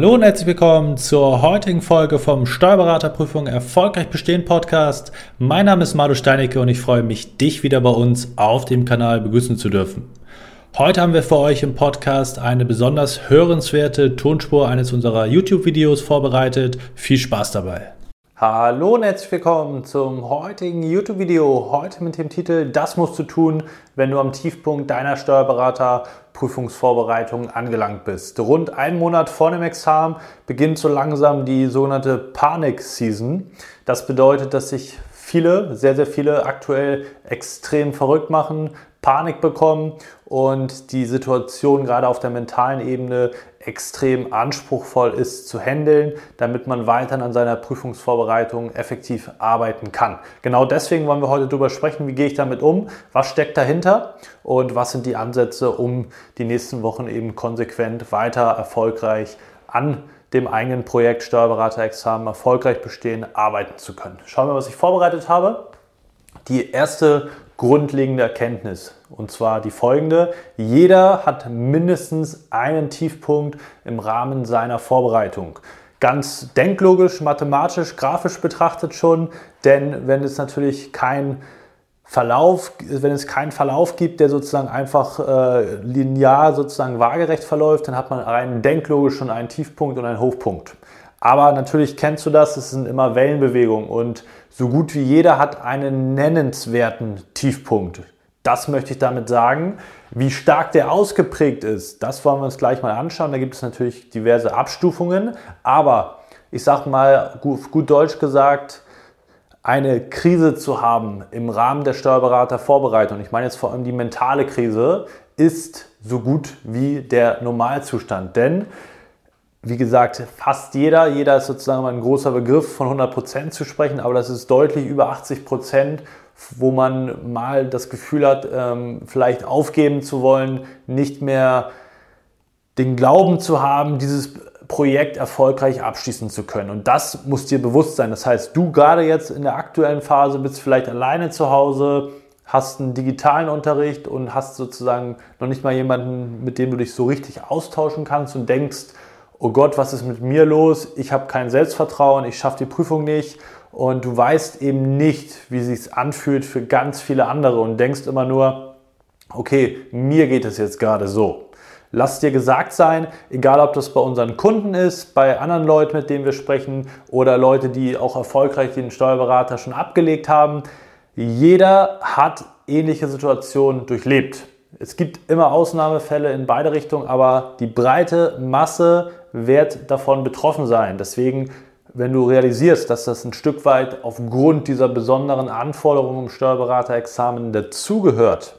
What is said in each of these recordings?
Hallo und herzlich willkommen zur heutigen Folge vom Steuerberaterprüfung Erfolgreich Bestehen Podcast. Mein Name ist Madu Steinecke und ich freue mich, dich wieder bei uns auf dem Kanal begrüßen zu dürfen. Heute haben wir für euch im Podcast eine besonders hörenswerte Tonspur eines unserer YouTube-Videos vorbereitet. Viel Spaß dabei! Hallo und herzlich willkommen zum heutigen YouTube-Video. Heute mit dem Titel Das musst du tun, wenn du am Tiefpunkt deiner Steuerberater-Prüfungsvorbereitung angelangt bist. Rund einen Monat vor dem Examen beginnt so langsam die sogenannte Panik-Season. Das bedeutet, dass sich viele, sehr, sehr viele aktuell extrem verrückt machen, Panik bekommen und die Situation gerade auf der mentalen Ebene extrem anspruchsvoll ist zu handeln, damit man weiterhin an seiner Prüfungsvorbereitung effektiv arbeiten kann. Genau deswegen wollen wir heute darüber sprechen, wie gehe ich damit um, was steckt dahinter und was sind die Ansätze, um die nächsten Wochen eben konsequent weiter erfolgreich an dem eigenen Projekt Steuerberaterexamen erfolgreich bestehen, arbeiten zu können. Schauen wir, was ich vorbereitet habe. Die erste grundlegende Erkenntnis. Und zwar die folgende. Jeder hat mindestens einen Tiefpunkt im Rahmen seiner Vorbereitung. Ganz denklogisch, mathematisch, grafisch betrachtet schon, denn wenn es natürlich kein Verlauf, wenn es keinen Verlauf gibt, der sozusagen einfach äh, linear sozusagen waagerecht verläuft, dann hat man rein denklogisch schon einen Tiefpunkt und einen Hochpunkt. Aber natürlich kennst du das, es sind immer Wellenbewegungen und so gut wie jeder hat einen nennenswerten Tiefpunkt. Das möchte ich damit sagen. Wie stark der ausgeprägt ist, das wollen wir uns gleich mal anschauen. Da gibt es natürlich diverse Abstufungen, aber ich sage mal gut, gut Deutsch gesagt, eine Krise zu haben im Rahmen der Steuerberatervorbereitung, ich meine jetzt vor allem die mentale Krise, ist so gut wie der Normalzustand. Denn wie gesagt, fast jeder, jeder ist sozusagen ein großer Begriff von 100% zu sprechen, aber das ist deutlich über 80%, wo man mal das Gefühl hat, ähm, vielleicht aufgeben zu wollen, nicht mehr den Glauben zu haben, dieses Projekt erfolgreich abschließen zu können. Und das muss dir bewusst sein. Das heißt, du gerade jetzt in der aktuellen Phase bist vielleicht alleine zu Hause, hast einen digitalen Unterricht und hast sozusagen noch nicht mal jemanden, mit dem du dich so richtig austauschen kannst und denkst, oh Gott, was ist mit mir los? Ich habe kein Selbstvertrauen, ich schaffe die Prüfung nicht und du weißt eben nicht, wie es sich anfühlt für ganz viele andere und denkst immer nur, okay, mir geht es jetzt gerade so. Lass dir gesagt sein, egal ob das bei unseren Kunden ist, bei anderen Leuten, mit denen wir sprechen oder Leute, die auch erfolgreich den Steuerberater schon abgelegt haben, jeder hat ähnliche Situationen durchlebt. Es gibt immer Ausnahmefälle in beide Richtungen, aber die breite Masse wird davon betroffen sein. Deswegen, wenn du realisierst, dass das ein Stück weit aufgrund dieser besonderen Anforderungen im Steuerberaterexamen dazugehört,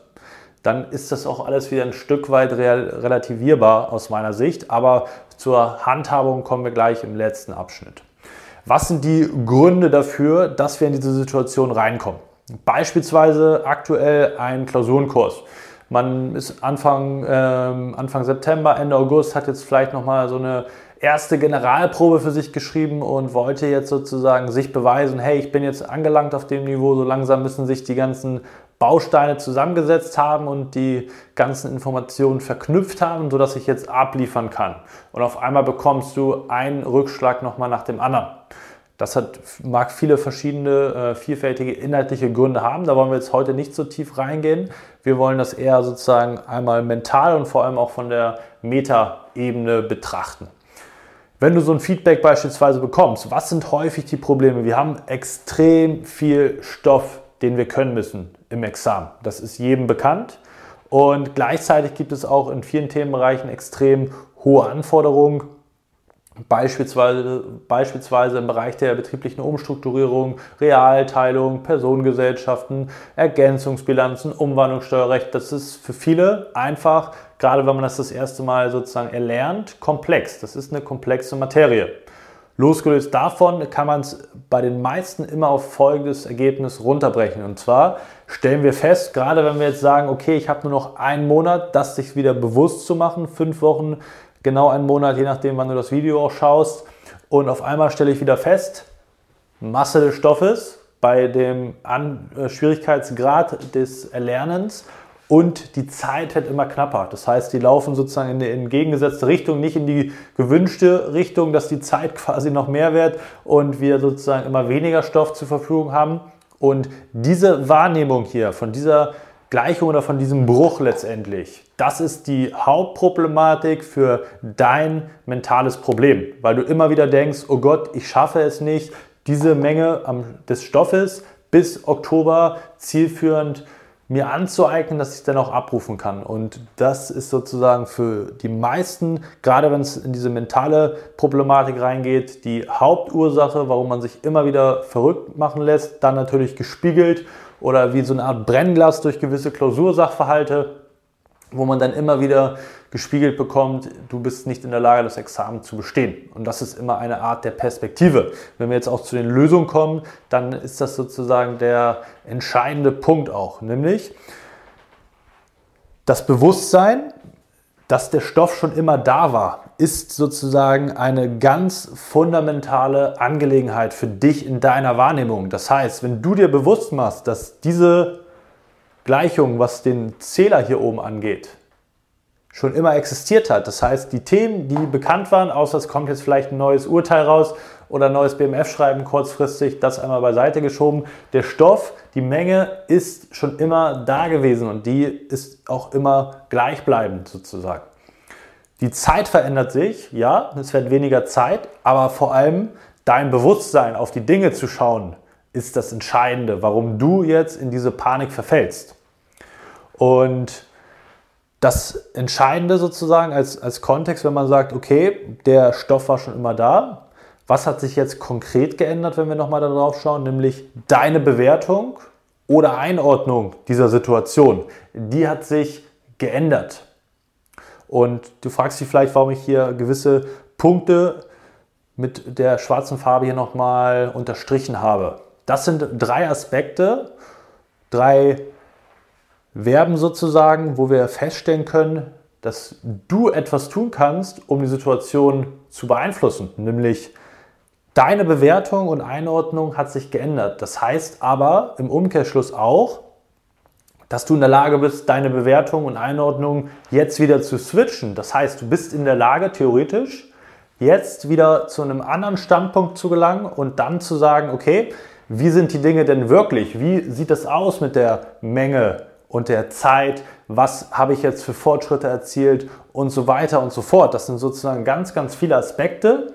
dann ist das auch alles wieder ein Stück weit relativierbar aus meiner Sicht. Aber zur Handhabung kommen wir gleich im letzten Abschnitt. Was sind die Gründe dafür, dass wir in diese Situation reinkommen? Beispielsweise aktuell ein Klausurenkurs. Man ist Anfang, ähm, Anfang September, Ende August, hat jetzt vielleicht nochmal so eine erste Generalprobe für sich geschrieben und wollte jetzt sozusagen sich beweisen, hey, ich bin jetzt angelangt auf dem Niveau, so langsam müssen sich die ganzen Bausteine zusammengesetzt haben und die ganzen Informationen verknüpft haben, sodass ich jetzt abliefern kann. Und auf einmal bekommst du einen Rückschlag nochmal nach dem anderen. Das hat, mag viele verschiedene, äh, vielfältige inhaltliche Gründe haben. Da wollen wir jetzt heute nicht so tief reingehen. Wir wollen das eher sozusagen einmal mental und vor allem auch von der Meta-Ebene betrachten. Wenn du so ein Feedback beispielsweise bekommst, was sind häufig die Probleme? Wir haben extrem viel Stoff, den wir können müssen im Examen. Das ist jedem bekannt. Und gleichzeitig gibt es auch in vielen Themenbereichen extrem hohe Anforderungen Beispielsweise, beispielsweise im Bereich der betrieblichen Umstrukturierung, Realteilung, Personengesellschaften, Ergänzungsbilanzen, Umwandlungssteuerrecht. Das ist für viele einfach, gerade wenn man das das erste Mal sozusagen erlernt, komplex. Das ist eine komplexe Materie. Losgelöst davon kann man es bei den meisten immer auf folgendes Ergebnis runterbrechen. Und zwar stellen wir fest, gerade wenn wir jetzt sagen, okay, ich habe nur noch einen Monat, das sich wieder bewusst zu machen, fünf Wochen genau einen Monat, je nachdem, wann du das Video auch schaust. Und auf einmal stelle ich wieder fest, Masse des Stoffes bei dem An äh, Schwierigkeitsgrad des Erlernens und die Zeit wird immer knapper. Das heißt, die laufen sozusagen in die entgegengesetzte Richtung, nicht in die gewünschte Richtung, dass die Zeit quasi noch mehr wird und wir sozusagen immer weniger Stoff zur Verfügung haben. Und diese Wahrnehmung hier von dieser Gleichung oder von diesem Bruch letztendlich, das ist die Hauptproblematik für dein mentales Problem, weil du immer wieder denkst, oh Gott, ich schaffe es nicht, diese Menge des Stoffes bis Oktober zielführend mir anzueignen, dass ich dann auch abrufen kann. Und das ist sozusagen für die meisten, gerade wenn es in diese mentale Problematik reingeht, die Hauptursache, warum man sich immer wieder verrückt machen lässt. Dann natürlich gespiegelt oder wie so eine Art Brennglas durch gewisse Klausursachverhalte wo man dann immer wieder gespiegelt bekommt, du bist nicht in der Lage, das Examen zu bestehen. Und das ist immer eine Art der Perspektive. Wenn wir jetzt auch zu den Lösungen kommen, dann ist das sozusagen der entscheidende Punkt auch, nämlich das Bewusstsein, dass der Stoff schon immer da war, ist sozusagen eine ganz fundamentale Angelegenheit für dich in deiner Wahrnehmung. Das heißt, wenn du dir bewusst machst, dass diese Gleichung, was den Zähler hier oben angeht, schon immer existiert hat. Das heißt, die Themen, die bekannt waren, außer es kommt jetzt vielleicht ein neues Urteil raus oder ein neues BMF-Schreiben kurzfristig, das einmal beiseite geschoben. Der Stoff, die Menge ist schon immer da gewesen und die ist auch immer gleichbleibend sozusagen. Die Zeit verändert sich, ja, es wird weniger Zeit, aber vor allem dein Bewusstsein auf die Dinge zu schauen, ist das Entscheidende, warum du jetzt in diese Panik verfällst. Und das Entscheidende sozusagen als, als Kontext, wenn man sagt, okay, der Stoff war schon immer da, was hat sich jetzt konkret geändert, wenn wir nochmal darauf schauen, nämlich deine Bewertung oder Einordnung dieser Situation, die hat sich geändert. Und du fragst dich vielleicht, warum ich hier gewisse Punkte mit der schwarzen Farbe hier nochmal unterstrichen habe. Das sind drei Aspekte, drei Verben sozusagen, wo wir feststellen können, dass du etwas tun kannst, um die Situation zu beeinflussen. Nämlich deine Bewertung und Einordnung hat sich geändert. Das heißt aber im Umkehrschluss auch, dass du in der Lage bist, deine Bewertung und Einordnung jetzt wieder zu switchen. Das heißt, du bist in der Lage, theoretisch, jetzt wieder zu einem anderen Standpunkt zu gelangen und dann zu sagen, okay, wie sind die Dinge denn wirklich? Wie sieht es aus mit der Menge und der Zeit? Was habe ich jetzt für Fortschritte erzielt und so weiter und so fort? Das sind sozusagen ganz, ganz viele Aspekte,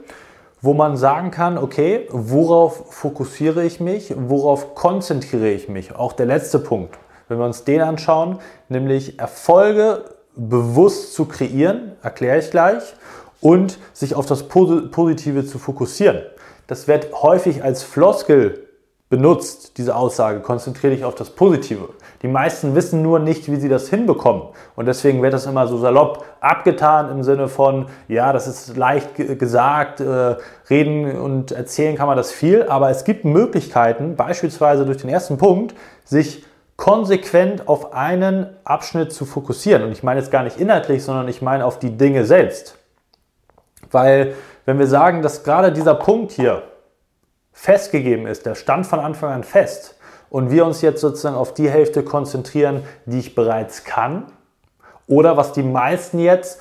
wo man sagen kann, okay, worauf fokussiere ich mich? Worauf konzentriere ich mich? Auch der letzte Punkt. Wenn wir uns den anschauen, nämlich Erfolge bewusst zu kreieren, erkläre ich gleich, und sich auf das Positive zu fokussieren. Das wird häufig als Floskel benutzt, diese Aussage, konzentriere dich auf das Positive. Die meisten wissen nur nicht, wie sie das hinbekommen. Und deswegen wird das immer so salopp abgetan im Sinne von, ja, das ist leicht gesagt, äh, reden und erzählen kann man das viel, aber es gibt Möglichkeiten, beispielsweise durch den ersten Punkt, sich konsequent auf einen Abschnitt zu fokussieren. Und ich meine jetzt gar nicht inhaltlich, sondern ich meine auf die Dinge selbst. Weil wenn wir sagen, dass gerade dieser Punkt hier, festgegeben ist, der stand von Anfang an fest und wir uns jetzt sozusagen auf die Hälfte konzentrieren, die ich bereits kann oder was die meisten jetzt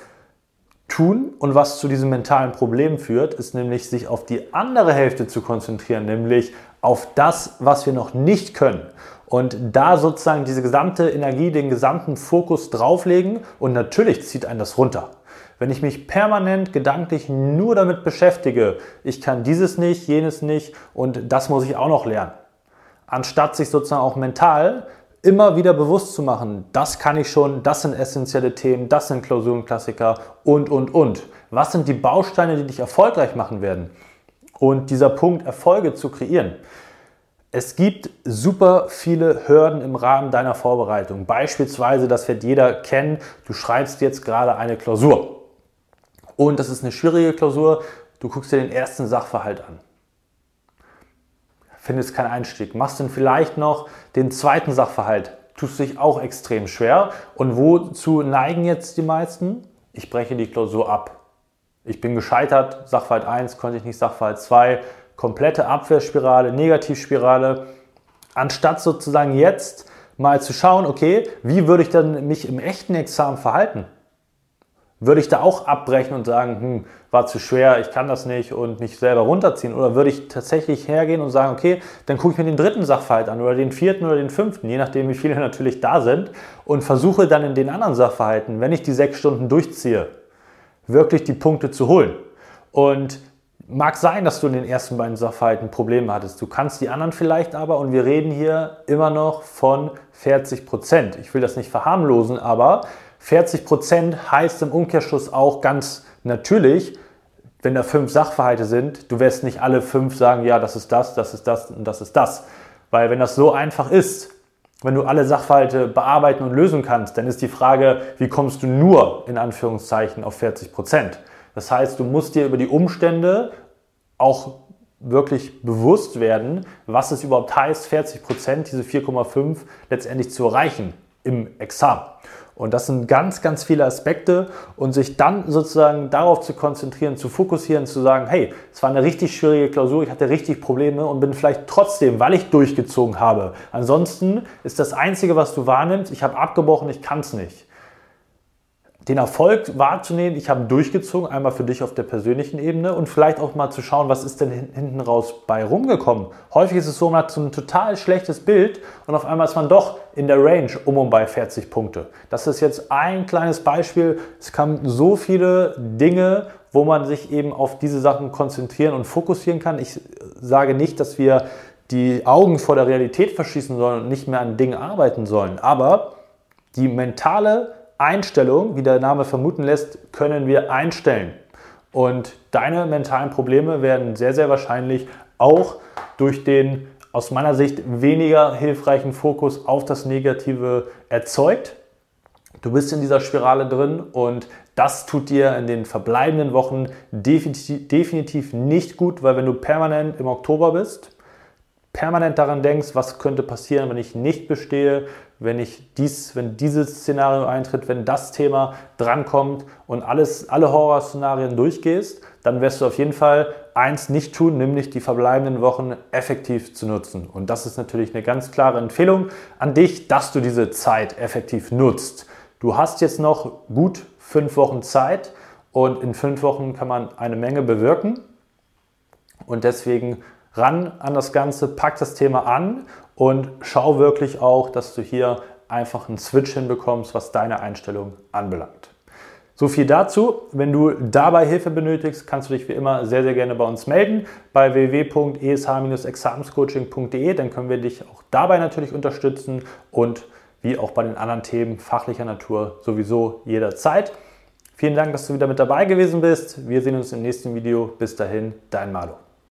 tun und was zu diesem mentalen Problem führt, ist nämlich sich auf die andere Hälfte zu konzentrieren, nämlich auf das, was wir noch nicht können. Und da sozusagen diese gesamte Energie, den gesamten Fokus drauflegen und natürlich zieht einen das runter. Wenn ich mich permanent gedanklich nur damit beschäftige, ich kann dieses nicht, jenes nicht und das muss ich auch noch lernen, anstatt sich sozusagen auch mental immer wieder bewusst zu machen, das kann ich schon, das sind essentielle Themen, das sind Klausurenklassiker und, und, und. Was sind die Bausteine, die dich erfolgreich machen werden? Und dieser Punkt, Erfolge zu kreieren. Es gibt super viele Hürden im Rahmen deiner Vorbereitung. Beispielsweise, das wird jeder kennen, du schreibst jetzt gerade eine Klausur. Und das ist eine schwierige Klausur. Du guckst dir den ersten Sachverhalt an. Findest keinen Einstieg. Machst dann vielleicht noch den zweiten Sachverhalt. Tust dich auch extrem schwer. Und wozu neigen jetzt die meisten? Ich breche die Klausur ab. Ich bin gescheitert. Sachverhalt 1 konnte ich nicht, Sachverhalt 2. Komplette Abwehrspirale, Negativspirale. Anstatt sozusagen jetzt mal zu schauen, okay, wie würde ich dann mich im echten Examen verhalten? Würde ich da auch abbrechen und sagen, hm, war zu schwer, ich kann das nicht und mich selber runterziehen? Oder würde ich tatsächlich hergehen und sagen, okay, dann gucke ich mir den dritten Sachverhalt an oder den vierten oder den fünften, je nachdem, wie viele natürlich da sind und versuche dann in den anderen Sachverhalten, wenn ich die sechs Stunden durchziehe, wirklich die Punkte zu holen. Und Mag sein, dass du in den ersten beiden Sachverhalten Probleme hattest. Du kannst die anderen vielleicht aber, und wir reden hier immer noch von 40 Prozent. Ich will das nicht verharmlosen, aber 40 Prozent heißt im Umkehrschluss auch ganz natürlich, wenn da fünf Sachverhalte sind, du wirst nicht alle fünf sagen, ja, das ist das, das ist das und das ist das. Weil wenn das so einfach ist, wenn du alle Sachverhalte bearbeiten und lösen kannst, dann ist die Frage, wie kommst du nur in Anführungszeichen auf 40 Prozent? Das heißt, du musst dir über die Umstände auch wirklich bewusst werden, was es überhaupt heißt, 40 Prozent, diese 4,5 letztendlich zu erreichen im Examen. Und das sind ganz, ganz viele Aspekte und sich dann sozusagen darauf zu konzentrieren, zu fokussieren, zu sagen, hey, es war eine richtig schwierige Klausur, ich hatte richtig Probleme und bin vielleicht trotzdem, weil ich durchgezogen habe. Ansonsten ist das Einzige, was du wahrnimmst, ich habe abgebrochen, ich kann es nicht den Erfolg wahrzunehmen, ich habe durchgezogen, einmal für dich auf der persönlichen Ebene und vielleicht auch mal zu schauen, was ist denn hinten raus bei rumgekommen. Häufig ist es so, man hat so ein total schlechtes Bild und auf einmal ist man doch in der Range um und bei 40 Punkte. Das ist jetzt ein kleines Beispiel. Es kamen so viele Dinge, wo man sich eben auf diese Sachen konzentrieren und fokussieren kann. Ich sage nicht, dass wir die Augen vor der Realität verschießen sollen und nicht mehr an Dingen arbeiten sollen, aber die mentale Einstellung, wie der Name vermuten lässt, können wir einstellen. Und deine mentalen Probleme werden sehr, sehr wahrscheinlich auch durch den aus meiner Sicht weniger hilfreichen Fokus auf das Negative erzeugt. Du bist in dieser Spirale drin und das tut dir in den verbleibenden Wochen definitiv, nicht gut, weil wenn du permanent im Oktober bist, permanent daran denkst, was könnte passieren, wenn ich nicht bestehe, wenn ich dies, wenn dieses Szenario eintritt, wenn das Thema drankommt und alles, alle Horrorszenarien durchgehst, dann wirst du auf jeden Fall eins nicht tun, nämlich die verbleibenden Wochen effektiv zu nutzen. Und das ist natürlich eine ganz klare Empfehlung an dich, dass du diese Zeit effektiv nutzt. Du hast jetzt noch gut fünf Wochen Zeit und in fünf Wochen kann man eine Menge bewirken. Und deswegen ran an das Ganze, pack das Thema an und schau wirklich auch, dass du hier einfach einen Switch hinbekommst, was deine Einstellung anbelangt. So viel dazu. Wenn du dabei Hilfe benötigst, kannst du dich wie immer sehr, sehr gerne bei uns melden bei www.esh-examenscoaching.de. Dann können wir dich auch dabei natürlich unterstützen und wie auch bei den anderen Themen fachlicher Natur sowieso jederzeit. Vielen Dank, dass du wieder mit dabei gewesen bist. Wir sehen uns im nächsten Video. Bis dahin, dein Malo.